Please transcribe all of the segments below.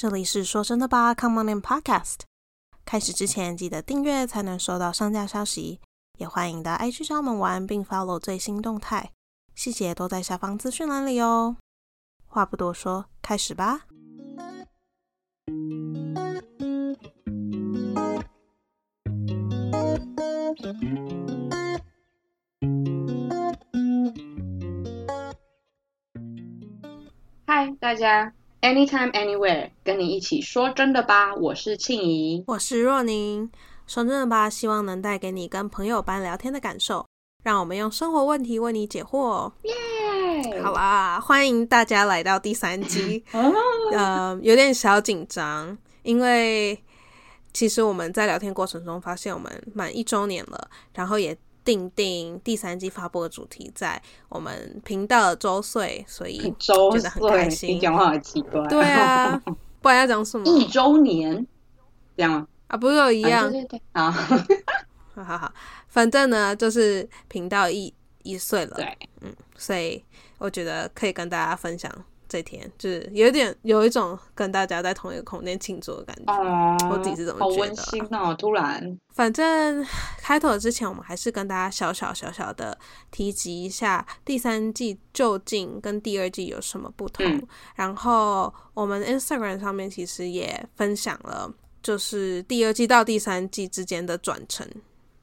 这里是说真的吧，Come on in Podcast。开始之前记得订阅才能收到上架消息，也欢迎到 IG 上门玩，并 follow 最新动态，细节都在下方资讯栏里哦。话不多说，开始吧。嗨，大家，anytime anywhere，跟你一起说真的吧，我是庆怡。我是若宁，说真的吧，希望能带给你跟朋友般聊天的感受，让我们用生活问题为你解惑。耶，好啦，欢迎大家来到第三集。哦，呃，有点小紧张，因为其实我们在聊天过程中发现我们满一周年了，然后也定定第三季发布的主题在我们频道的周岁，所以 周觉得很开，心你讲话好奇怪。对啊，不然要讲什么一周年，这样吗？啊？不是有一样啊？对对对，啊，好好好，反正呢，就是频道一一岁了，对，嗯所以我觉得可以跟大家分享这天，就是有点有一种跟大家在同一个空间庆祝的感觉。哦，我自己是怎么好觉得温馨哦，突然，反正开头之前，我们还是跟大家小小小小的提及一下第三季究竟跟第二季有什么不同。嗯然后我们 Instagram 上面其实也分享了，就是第二季到第三季之间的转乘、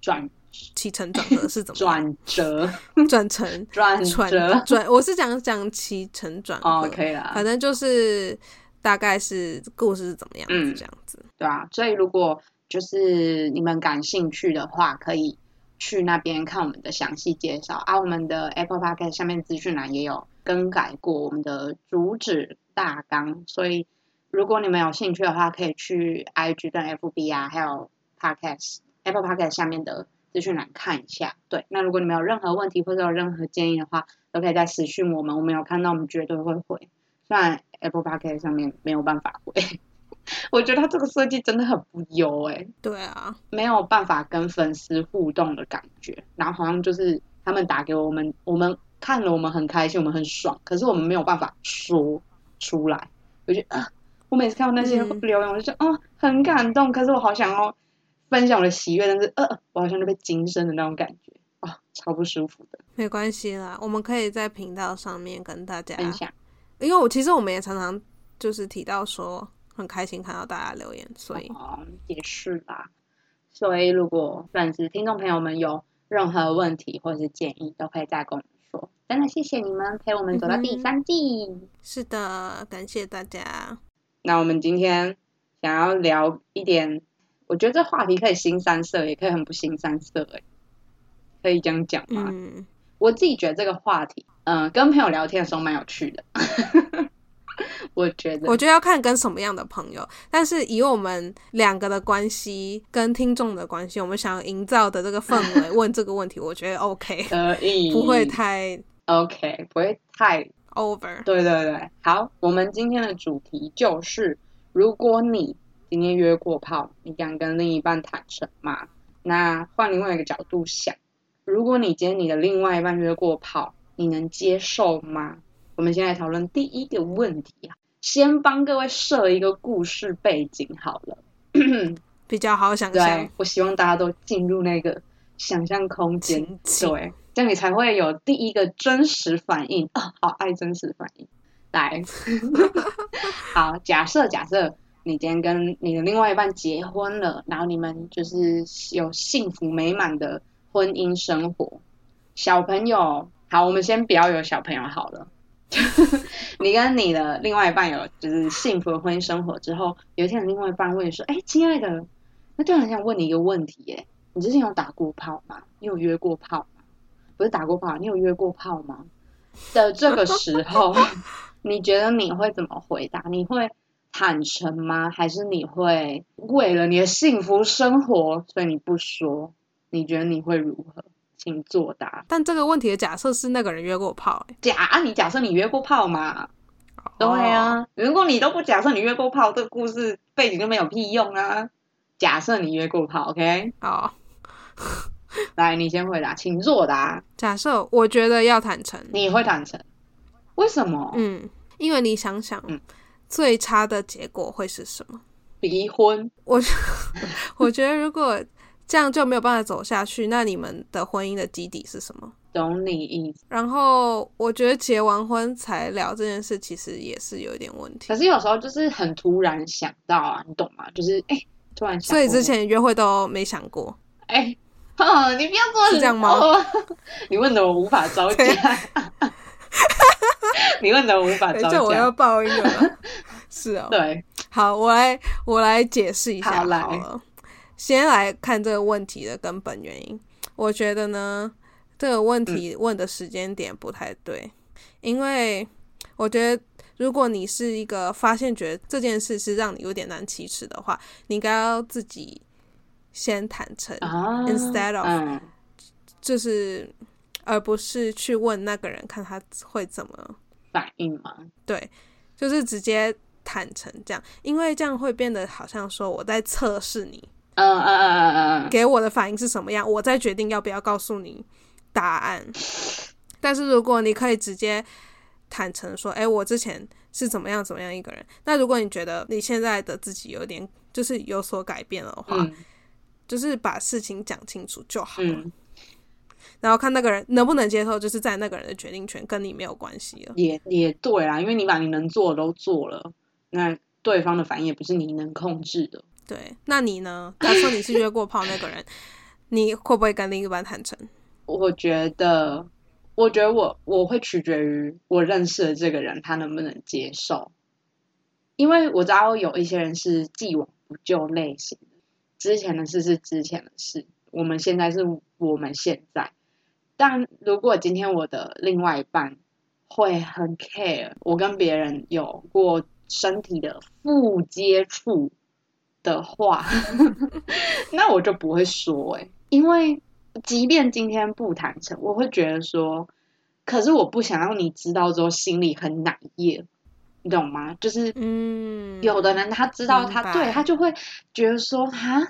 转起承转合是怎么样？转折，转成、转转折，转，我是讲讲起承转合，哦，可以啦。反，正就是大概是故事是怎么样子嗯。这样子。对啊，所以如果就是你们感兴趣的话，可以去那边看我们的详细介绍。啊。我们的 Apple Podcast 下面资讯栏也有更改过我们的主旨大纲，所以如果你们有兴趣的话，可以去 IG 跟 FB 啊，还有 Podcast Apple Podcast 下面的资讯栏看一下。对，那如果你们有任何问题或者有任何建议的话，都可以在私讯我们，我们有看到，我们绝对会回。虽然 Apple Podcast 上面没有办法回。我觉得它这个设计真的很不优哎、对啊，没有办法跟粉丝互动的感觉，然后好像就是他们打给我们，我们看了我们很开心，我们很爽，可是我们没有办法说出来。我觉得啊，我每次看到那些嗯留言，我就觉得哦很感动，可是我好想要分享我的喜悦，但是呃，我好像就被惊声的那种感觉啊、超不舒服的。没关系啦，我们可以在频道上面跟大家分享，因为我其实我们也常常就是提到说很开心看到大家留言，所以哦，也是啦。所以如果粉丝听众朋友们有任何问题或者是建议，都可以再跟我们说。真的谢谢你们陪我们走到第三季。是的，感谢大家。那我们今天想要聊一点，我觉得这话题可以新三色，也可以很不新三色，哎，可以这样讲吗？嗯，我自己觉得这个话题，嗯、跟朋友聊天的时候蛮有趣的。我觉得，我觉得要看跟什么样的朋友，但是以我们两个的关系跟听众的关系，我们想要营造的这个氛围，问这个问题，我觉得 OK，可以不会太 OK，不会太 over。对对对，好，我们今天的主题就是，如果你今天约过炮，你敢跟另一半坦诚吗？那换另外一个角度想，如果你今天你的另外一半约过炮，你能接受吗？我们先来讨论第一个问题啊，先帮各位设一个故事背景好了。比较好想象对，我希望大家都进入那个想象空间。对，这样你才会有第一个真实反应啊！好爱真实反应。来，好，假设假设你今天跟你的另外一半结婚了，然后你们就是有幸福美满的婚姻生活，小朋友，好，我们先不要有小朋友好了。你跟你的另外一半有就是幸福的婚姻生活之后，有一天你另外一半问你说：“哎，亲爱的，那突然很想问你一个问题，耶，你之前有打过炮吗？你有约过炮吗？不是打过炮，你有约过炮吗？”的这个时候，你觉得你会怎么回答？你会坦诚吗？还是你会为了你的幸福生活，所以你不说？你觉得你会如何？请作答。但这个问题的假设是那个人约过炮、欸，假啊，你假设你约过炮嘛？对哦，啊，如果你都不假设你约过炮，这个故事背景就没有屁用啊。假设你约过炮，OK？好，来，你先回答，请作答。假设我觉得要坦诚，你会坦诚？为什么？嗯，因为你想想，嗯最差的结果会是什么？离婚。我 我觉得如果这样就没有办法走下去，那你们的婚姻的基底是什么？懂你意思。然后我觉得结完婚才聊这件事，其实也是有一点问题。可是有时候就是很突然想到啊，你懂吗？就是哎、突然想。所以之前约会都没想过。哎、哦，你不要做是这样吗哦 你问的我无法招架。你问的我无法招等一下我要。报应了。是哦，对，好，我来我来解释一下好了。先来看这个问题的根本原因。我觉得呢，这个问题问的时间点不太对，因为我觉得如果你是一个发现觉得这件事是让你有点难启齿的话，你应该要自己先坦诚，啊 Instead of- 嗯，就是而不是去问那个人看他会怎么反应吗，对，就是直接坦诚这样，因为这样会变得好像说我在测试你，嗯嗯嗯嗯嗯。嗯，给我的反应是什么样，我再决定要不要告诉你答案。但是如果你可以直接坦诚说，哎、我之前是怎么样怎么样一个人，那如果你觉得你现在的自己有点就是有所改变的话，嗯。就是把事情讲清楚就好了。嗯，然后看那个人能不能接受，就是在那个人的决定权跟你没有关系了。也也对啦，因为你把你能做的都做了，那对方的反应也不是你能控制的。对，那你呢？假如说你是约过炮那个人，你会不会跟另一半坦诚？我觉得，我觉得我我会取决于我认识的这个人他能不能接受，因为我知道有一些人是既往不咎类型的，之前的事是之前的事，我们现在是我们现在。但如果今天我的另外一半会很 care 我跟别人有过身体的负接触的话，那我就不会说哎、因为即便今天不坦诚，我会觉得说，可是我不想让你知道之后心里很难耶，你懂吗？就是嗯，有的人他知道他对他就会觉得说，哈，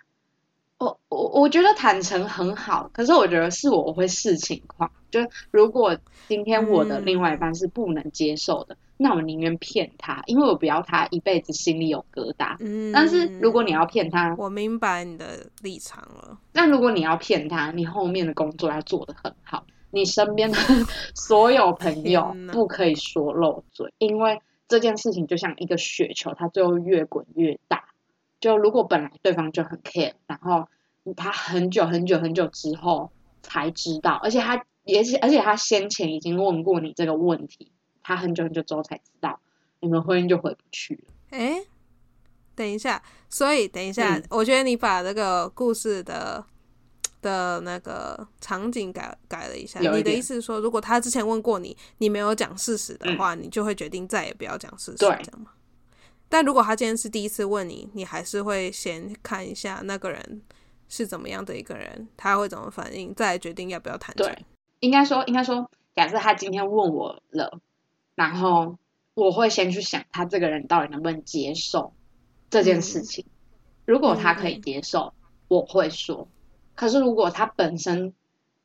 我我我觉得坦诚很好，可是我觉得是我会视情况，就如果今天我的嗯另外一半是不能接受的，那我宁愿骗他，因为我不要他一辈子心里有疙瘩。嗯，但是如果你要骗他，我明白你的立场了，那如果你要骗他，你后面的工作要做得很好，你身边的 所有朋友不可以说漏嘴，因为这件事情就像一个雪球，它最后越滚越大。就如果本来对方就很 care，然后他很久很久很久之后才知道，而且他也是，而且他先前已经问过你这个问题，他很久很久之后才知道，你们婚姻就回不去了。诶，等一下，所以等一下，嗯我觉得你把这个故事的的那个场景改改了一下。你的意思是说，如果他之前问过你，你没有讲事实的话，你就会决定再也不要讲事实，对这样吗？但如果他今天是第一次问你，你还是会先看一下那个人是怎么样的一个人，他会怎么反应，再来决定要不要谈对，应该说，应该说，假设他今天问我了，然后我会先去想他这个人到底能不能接受这件事情。如果他可以接受，我会说。可是如果他本身，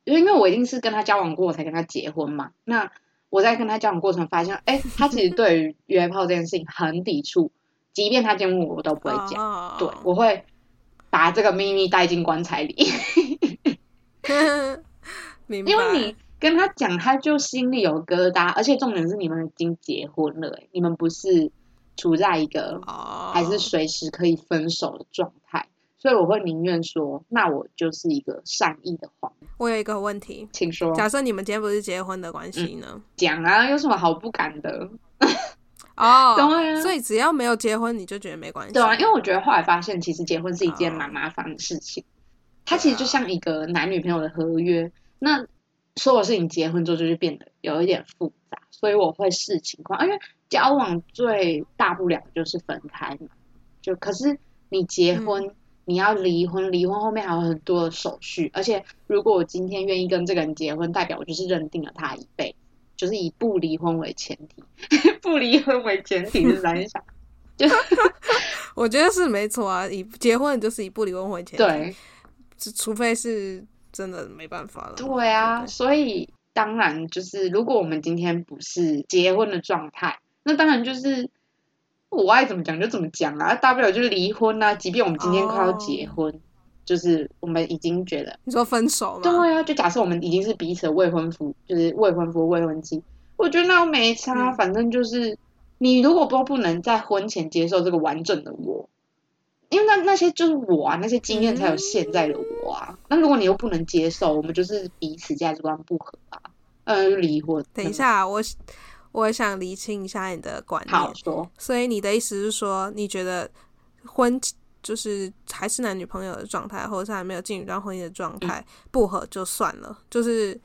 因为我一定是跟他交往过，我才跟他结婚嘛。那我在跟他交往过程发现，哎，他其实对于约炮这件事情很抵触，即便他今天问我，我都不会讲。哦、对，我会把这个秘密带进棺材里。明白，因为你跟他讲，他就心里有疙瘩，而且重点是你们已经结婚了、欸，你们不是处在一个哦，还是随时可以分手的状态，所以我会宁愿说，那我就是一个善意的谎。我有一个问题，请说，假设你们今天不是结婚的关系呢？讲啊，有什么好不敢的？哦，对啊所以只要没有结婚，你就觉得没关系。对啊，因为我觉得后来发现，其实结婚是一件哦蛮麻烦的事情，它其实就像一个男女朋友的合约，那所有事情结婚之后就是变得有一点复杂，所以我会视情况，因为交往最大不了就是分开嘛，就可是你结婚。你要离婚，离婚后面还有很多的手续，而且如果我今天愿意跟这个人结婚，代表我就是认定了他一辈子，就是以不离婚为前提，不离婚为前提是怎想？就 我觉得是没错啊，以结婚就是以不离婚为前提，对，除除非是真的没办法了。对啊，对所以当然就是，如果我们今天不是结婚的状态，那当然就是我爱怎么讲就怎么讲啊，大不了就是离婚啊。即便我们今天快要结婚，就是我们已经觉得你说分手吗？对啊，就假设我们已经是彼此的未婚夫，就是未婚夫、未婚妻，我觉得那没差，嗯反正就是你如果都不能在婚前接受这个完整的我，因为那那些就是我啊，那些经验才有现在的我啊。那如果你又不能接受，我们就是彼此价值观不合啊，呃，就离婚。等一，下，我我想厘清一下你的观念。好说，所以你的意思是说，你觉得婚就是还是男女朋友的状态，或者是还没有进入到婚姻的状态，不合就算了，就是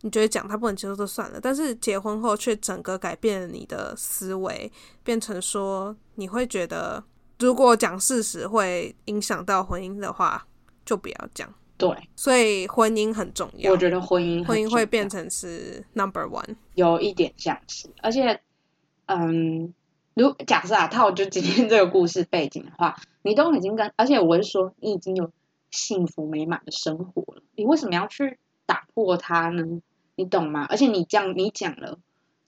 你觉得讲他不能接受就算了，但是结婚后却整个改变了你的思维，变成说你会觉得，如果讲事实会影响到婚姻的话，就不要讲。对，所以婚姻很重要，我觉得婚姻很婚姻会变成是 number one。有一点像是，而且，嗯，如假设啊，套就今天这个故事背景的话，你都已经跟，而且我是说，你已经有幸福美满的生活了，你为什么要去打破它呢？你懂吗？而且你这样你讲了，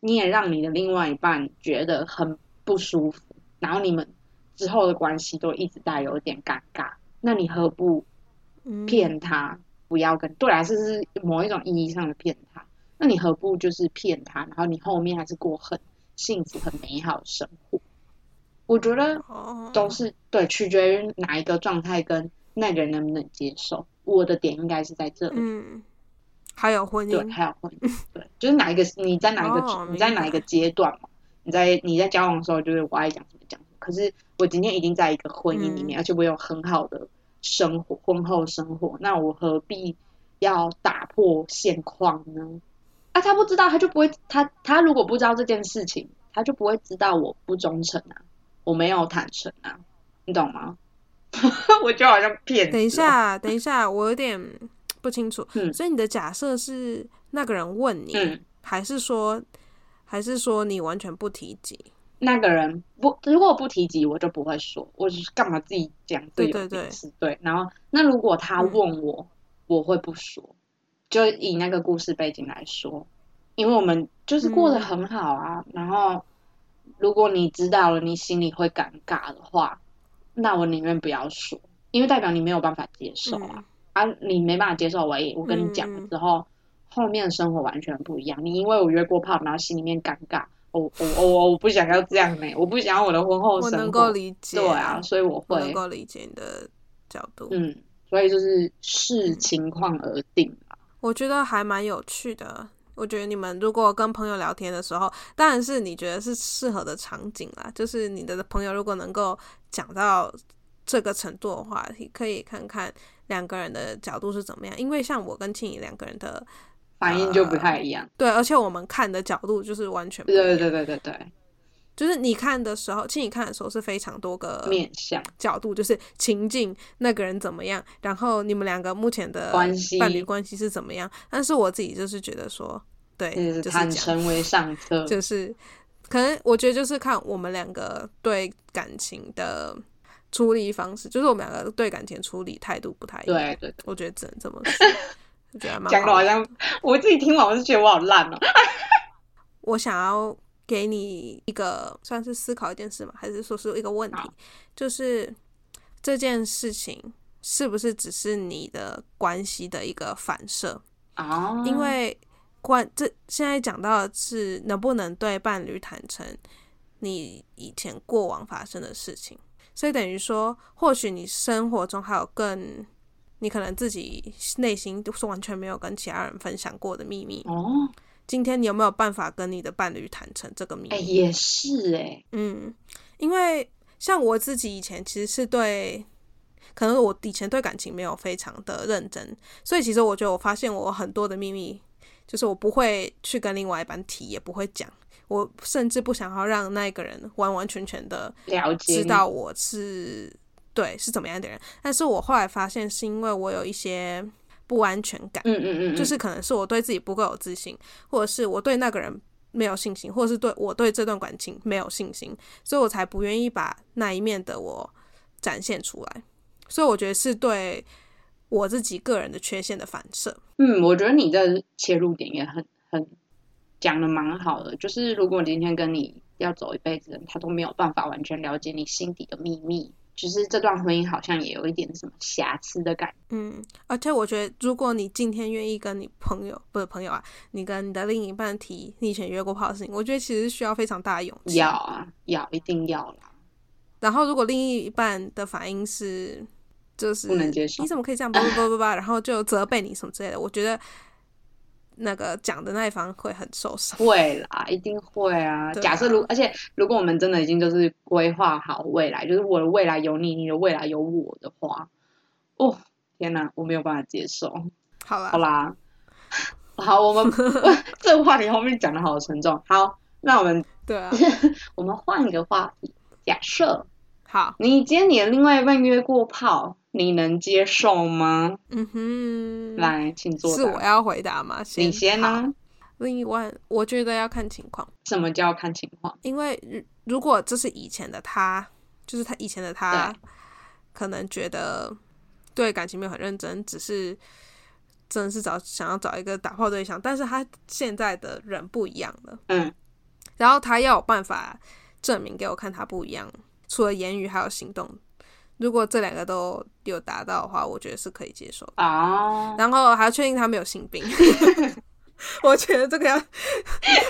你也让你的另外一半觉得很不舒服，然后你们之后的关系都一直带有一点尴尬，那你何不嗯，骗他，不要跟对啊，这是某一种意义上的骗他。那你何不就是骗他，然后你后面还是过很幸福、很美好的生活？我觉得哦，都是对，取决于哪一个状态跟那个人能不能接受。我的点应该是在这里，嗯，还有婚姻对，姻，还有婚姻，对，就是哪一个你在哪一个、哦你在哪一个阶段嘛？你在你在交往的时候，就是我爱讲什么讲什么。可是我今天已经在一个婚姻里面，嗯而且我有很好的生活，婚后生活，那我何必要打破现况呢？啊，他不知道，他就不会，他他如果不知道这件事情，他就不会知道我不忠诚啊，我没有坦诚啊，你懂吗？我就好像骗。等一下，等一下，我有点不清楚。嗯所以你的假设是那个人问你，嗯，还是说，还是说你完全不提及？那个人不，如果不提及，我就不会说，我就是干嘛自己讲自己对对对有隐私？对，然后那如果他问我，我会不说，就以那个故事背景来说，因为我们就是过得很好啊。然后如果你知道了，你心里会尴尬的话，那我宁愿不要说，因为代表你没有办法接受啊。嗯啊，你没办法接受，我也我跟你讲了之后，后面的生活完全不一样。你因为我约过炮，然后心里面尴尬，我我我我不想要这样呢、我不想要我的婚后生活。我能够理解，对啊，，所以我会我能够理解你的角度。嗯，所以就是视情况而定吧。我觉得还蛮有趣的。我觉得你们如果跟朋友聊天的时候，当然是你觉得是适合的场景啦。就是你的朋友如果能够讲到这个程度的话，你可以看看两个人的角度是怎么样。因为像我跟庆怡两个人的反应就不太一样。对，而且我们看的角度就是完全不一样。对对对对对就是你看的时候，庆怡看的时候是非常多个，面向角度，就是情境那个人怎么样，然后你们两个目前的关系伴侣关系是怎么样。但是我自己就是觉得说，对，就是就是这样，坦诚为上策。就是可能我觉得就是看我们两个对感情的处理方式，就是我们两个对感情处理态度不太一样。对对对，我觉得只能这么说，我觉得讲的好像我自己听完我就觉得我好烂哦。我想要给你一个算是思考一件事嘛？还是说是一个问题？就是这件事情是不是只是你的关系的一个反射？哦，因为关这现在讲到的是能不能对伴侣坦诚你以前过往发生的事情，所以等于说，或许你生活中还有更你可能自己内心都是完全没有跟其他人分享过的秘密。哦，今天你有没有办法跟你的伴侣坦诚这个秘密？哎，也是哎，嗯，因为像我自己以前其实是对，可能我以前对感情没有非常的认真，所以其实我觉得我发现我很多的秘密，就是我不会去跟另外一半提，也不会讲，我甚至不想要让那个人完完全全的了解知道我是对是怎么样的人。但是我后来发现，是因为我有一些不安全感。嗯嗯嗯，就是可能是我对自己不够有自信，或者是我对那个人没有信心，或者是对我对这段感情没有信心，所以我才不愿意把那一面的我展现出来。所以我觉得是对我自己个人的缺陷的反射。嗯，我觉得你的切入点也很很讲的蛮好的。就是如果今天跟你要走一辈子他都没有办法完全了解你心底的秘密。只是这段婚姻好像也有一点什么瑕疵的感觉。嗯，而且我觉得，如果你今天愿意跟你朋友不是朋友啊，你跟你的另一半提你以前约过炮的事情，我觉得其实需要非常大的勇气。要啊，要一定要啦。然后如果另一半的反应是就是不能接受你怎么可以这样叭叭叭叭叭，然后就责备你什么之类的，我觉得那个讲的那一方会很受伤。会啦，一定会啊。啊假设如，而且如果我们真的已经就是规划好未来，就是我的未来有你，你的未来有我的话，哦，天哪，我没有办法接受。好啦，好啦，好，我们这个话题后面讲的好沉重。好，那我们对啊，我们换一个话题。假设好，你今天你的另外一半约过炮，你能接受吗？嗯哼，来，请坐。是我要回答吗？先你先好呢？另一半，我觉得要看情况，什么叫看情况？因为如如果这是以前的他，就是他以前的他，可能觉得对感情没有很认真，只是真的是找想要找一个打炮对象，但是他现在的人不一样了，嗯，然后他要有办法证明给我看他不一样，除了言语还有行动。如果这两个都有达到的话，我觉得是可以接受的。啊，然后还要确定他没有性病，我觉得这个要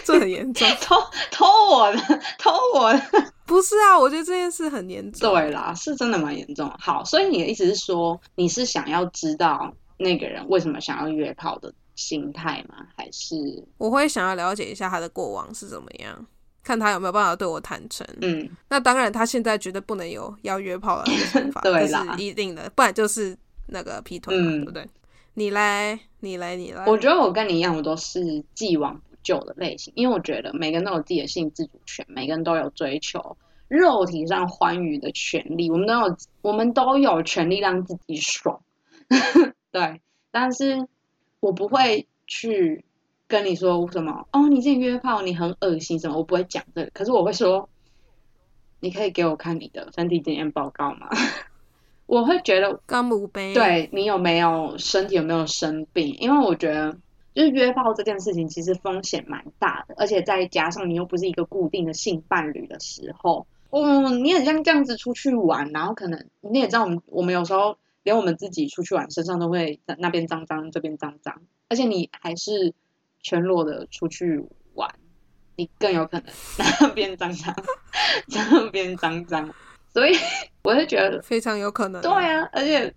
这很严重。偷偷我的，偷我的。不是啊，我觉得这件事很严重。对啦，是真的蛮严重。好，所以你的意思是说，你是想要知道那个人为什么想要约炮的心态吗？还是我会想要了解一下他的过往是怎么样，看他有没有办法对我坦诚。嗯，那当然，他现在绝对不能有要约炮的那个想法，对是一定的，不然就是那个劈腿嘛，嗯对不对？你来，你来，你来。我觉得我跟你一样，我都是既往不咎的类型，因为我觉得每个人都有自己的性自主权，每个人都有追求肉体上欢愉的权利，我们都有，我们都有权利让自己爽。对，但是我不会去跟你说什么哦，你之前约炮你很恶心什么，我不会讲这个，可是我会说，你可以给我看你的身体检验报告吗？我会觉得干母杯，，对你有没有身体有没有生病？因为我觉得就是约炮这件事情其实风险蛮大的，而且再加上你又不是一个固定的性伴侣的时候，嗯，你很像这样子出去玩，然后可能你也知道我们我们有时候连我们自己出去玩身上都会那边脏脏这边脏脏，而且你还是全裸的出去玩，你更有可能那边脏脏，这边脏脏，所以我是觉得非常有可能。对，啊，而且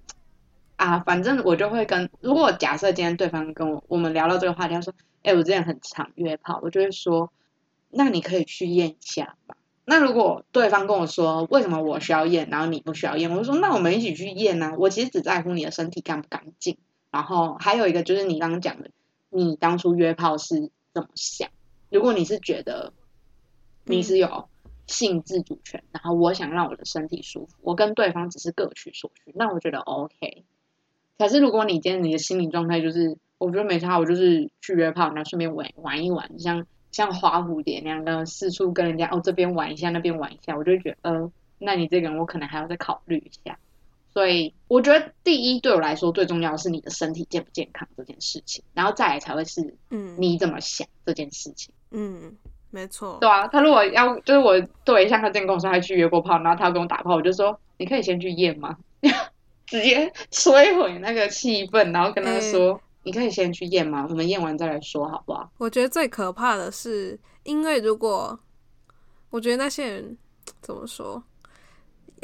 啊，反正我就会跟，如果假设今天对方跟我我们聊到这个话题，他说，哎、我之前很常约炮，我就会说，那你可以去验一下吧。那如果对方跟我说，为什么我需要验，然后你不需要验，我就说，那我们一起去验啊。我其实只在乎你的身体干不干净。然后还有一个就是你刚刚讲的，你当初约炮是怎么想？如果你是觉得你是有性自主权，然后我想让我的身体舒服，我跟对方只是各取所需，那我觉得 OK。可是如果你今天你的心理状态就是，我觉得没差，我就是去约炮，然后顺便玩玩一玩，像像花蝴蝶那样的四处跟人家哦这边玩一下，那边玩一下，我就会觉得呃，那你这个人我可能还要再考虑一下。所以我觉得第一对我来说最重要的是你的身体健不健康这件事情，然后再来才会是嗯，你怎么想这件事情。嗯，没错，对啊，他如果要就是我对象，他之前跟我说他去约过炮，然后他要跟我打炮，我就说你可以先去验吗？直接摧毁那个气氛，然后跟他说、你可以先去验吗？我们验完再来说好不好？我觉得最可怕的是，因为如果我觉得那些人怎么说，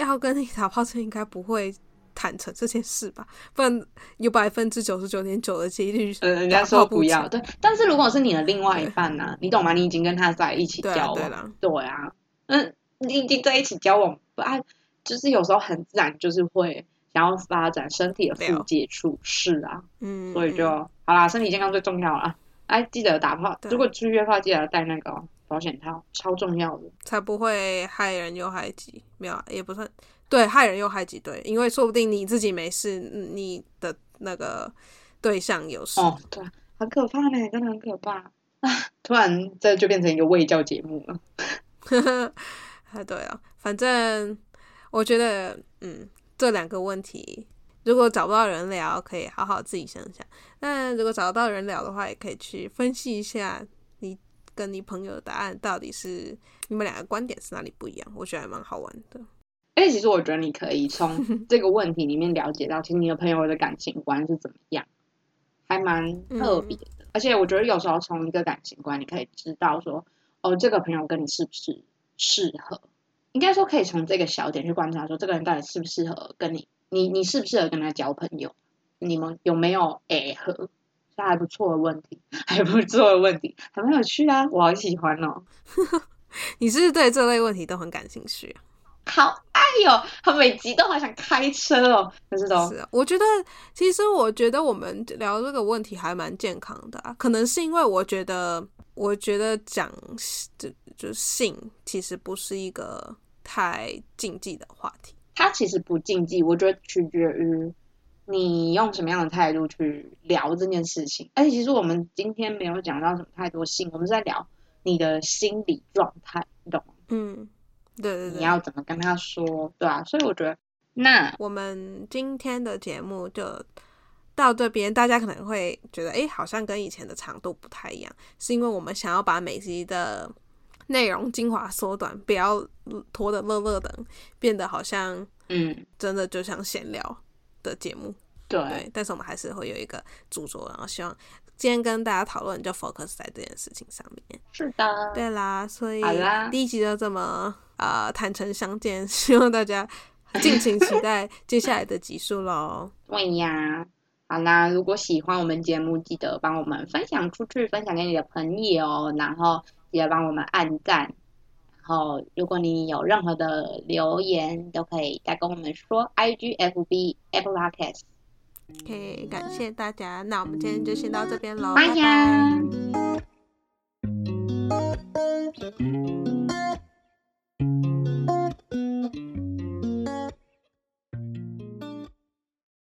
要跟你打炮，这应该不会坦诚这件事吧？不然有百分之九十九点九的几率，呃，人家说不要，对。但是如果是你的另外一半呢、你懂吗？你已经跟他在一起交往，啊对啊，嗯，你已经在一起交往，不啊，就是有时候很自然，就是会想要发展身体的了附接触，是啊，嗯，所以就、嗯好啦，身体健康最重要啦。哎，记得打炮，对如果去约炮，记得带那个哦保险套，超重要的。才不会害人又害己，没有啊也不算对害人又害己，对，因为说不定你自己没事，嗯你的那个对象有事，哦，对，很可怕呢，真的很可怕啊！突然这就变成一个卫教节目了。啊，对啊，反正我觉得，嗯，这两个问题，如果找不到人聊，可以好好自己想想；那如果找得到人聊的话，也可以去分析一下你跟你朋友的答案到底是你们两个观点是哪里不一样？我觉得还蛮好玩的。哎，其实我觉得你可以从 这个问题里面了解到，其实你的朋友的感情观是怎么样，还蛮特别的。而且我觉得有时候从一个感情观，你可以知道说，哦，这个朋友跟你是不是适合？应该说可以从这个小点去观察，说这个人到底适不适合跟你，你你适不适合跟他交朋友？你们有没有诶合？是还不错的问题，还不错的问题，还蛮有趣啊，我好喜欢哦。你是不是对这类问题都很感兴趣啊？好爱哟，他每集都好想开车哦，可是都是啊。我觉得，其实我觉得我们聊这个问题还蛮健康的啊。可能是因为我觉得，我觉得讲就就性其实不是一个太禁忌的话题。它其实不禁忌，我觉得取决于你用什么样的态度去聊这件事情。而且，其实我们今天没有讲到什么太多性，我们是在聊你的心理状态，你懂吗？嗯。对对对，你要怎么跟他说，对啊，所以我觉得，那我们今天的节目就到这边，大家可能会觉得，哎，好像跟以前的长度不太一样，是因为我们想要把每集的内容精华缩短，不要拖得乐乐的，变得好像，嗯，真的就像闲聊的节目，对，但是我们还是会有一个著作，然后希望。今天跟大家讨论就 focus 在这件事情上面。是的。对啦，所以第一集就这么呃坦诚相见，希望大家敬请期待接下来的集数喽。对呀，好啦，如果喜欢我们节目，记得帮我们分享出去，分享给你的朋友，然后记得帮我们按赞。然后如果你有任何的留言，都可以再跟我们说，IG、FB、Apple Podcast。OK，感谢大家，那我们今天就先到这边喽，拜拜。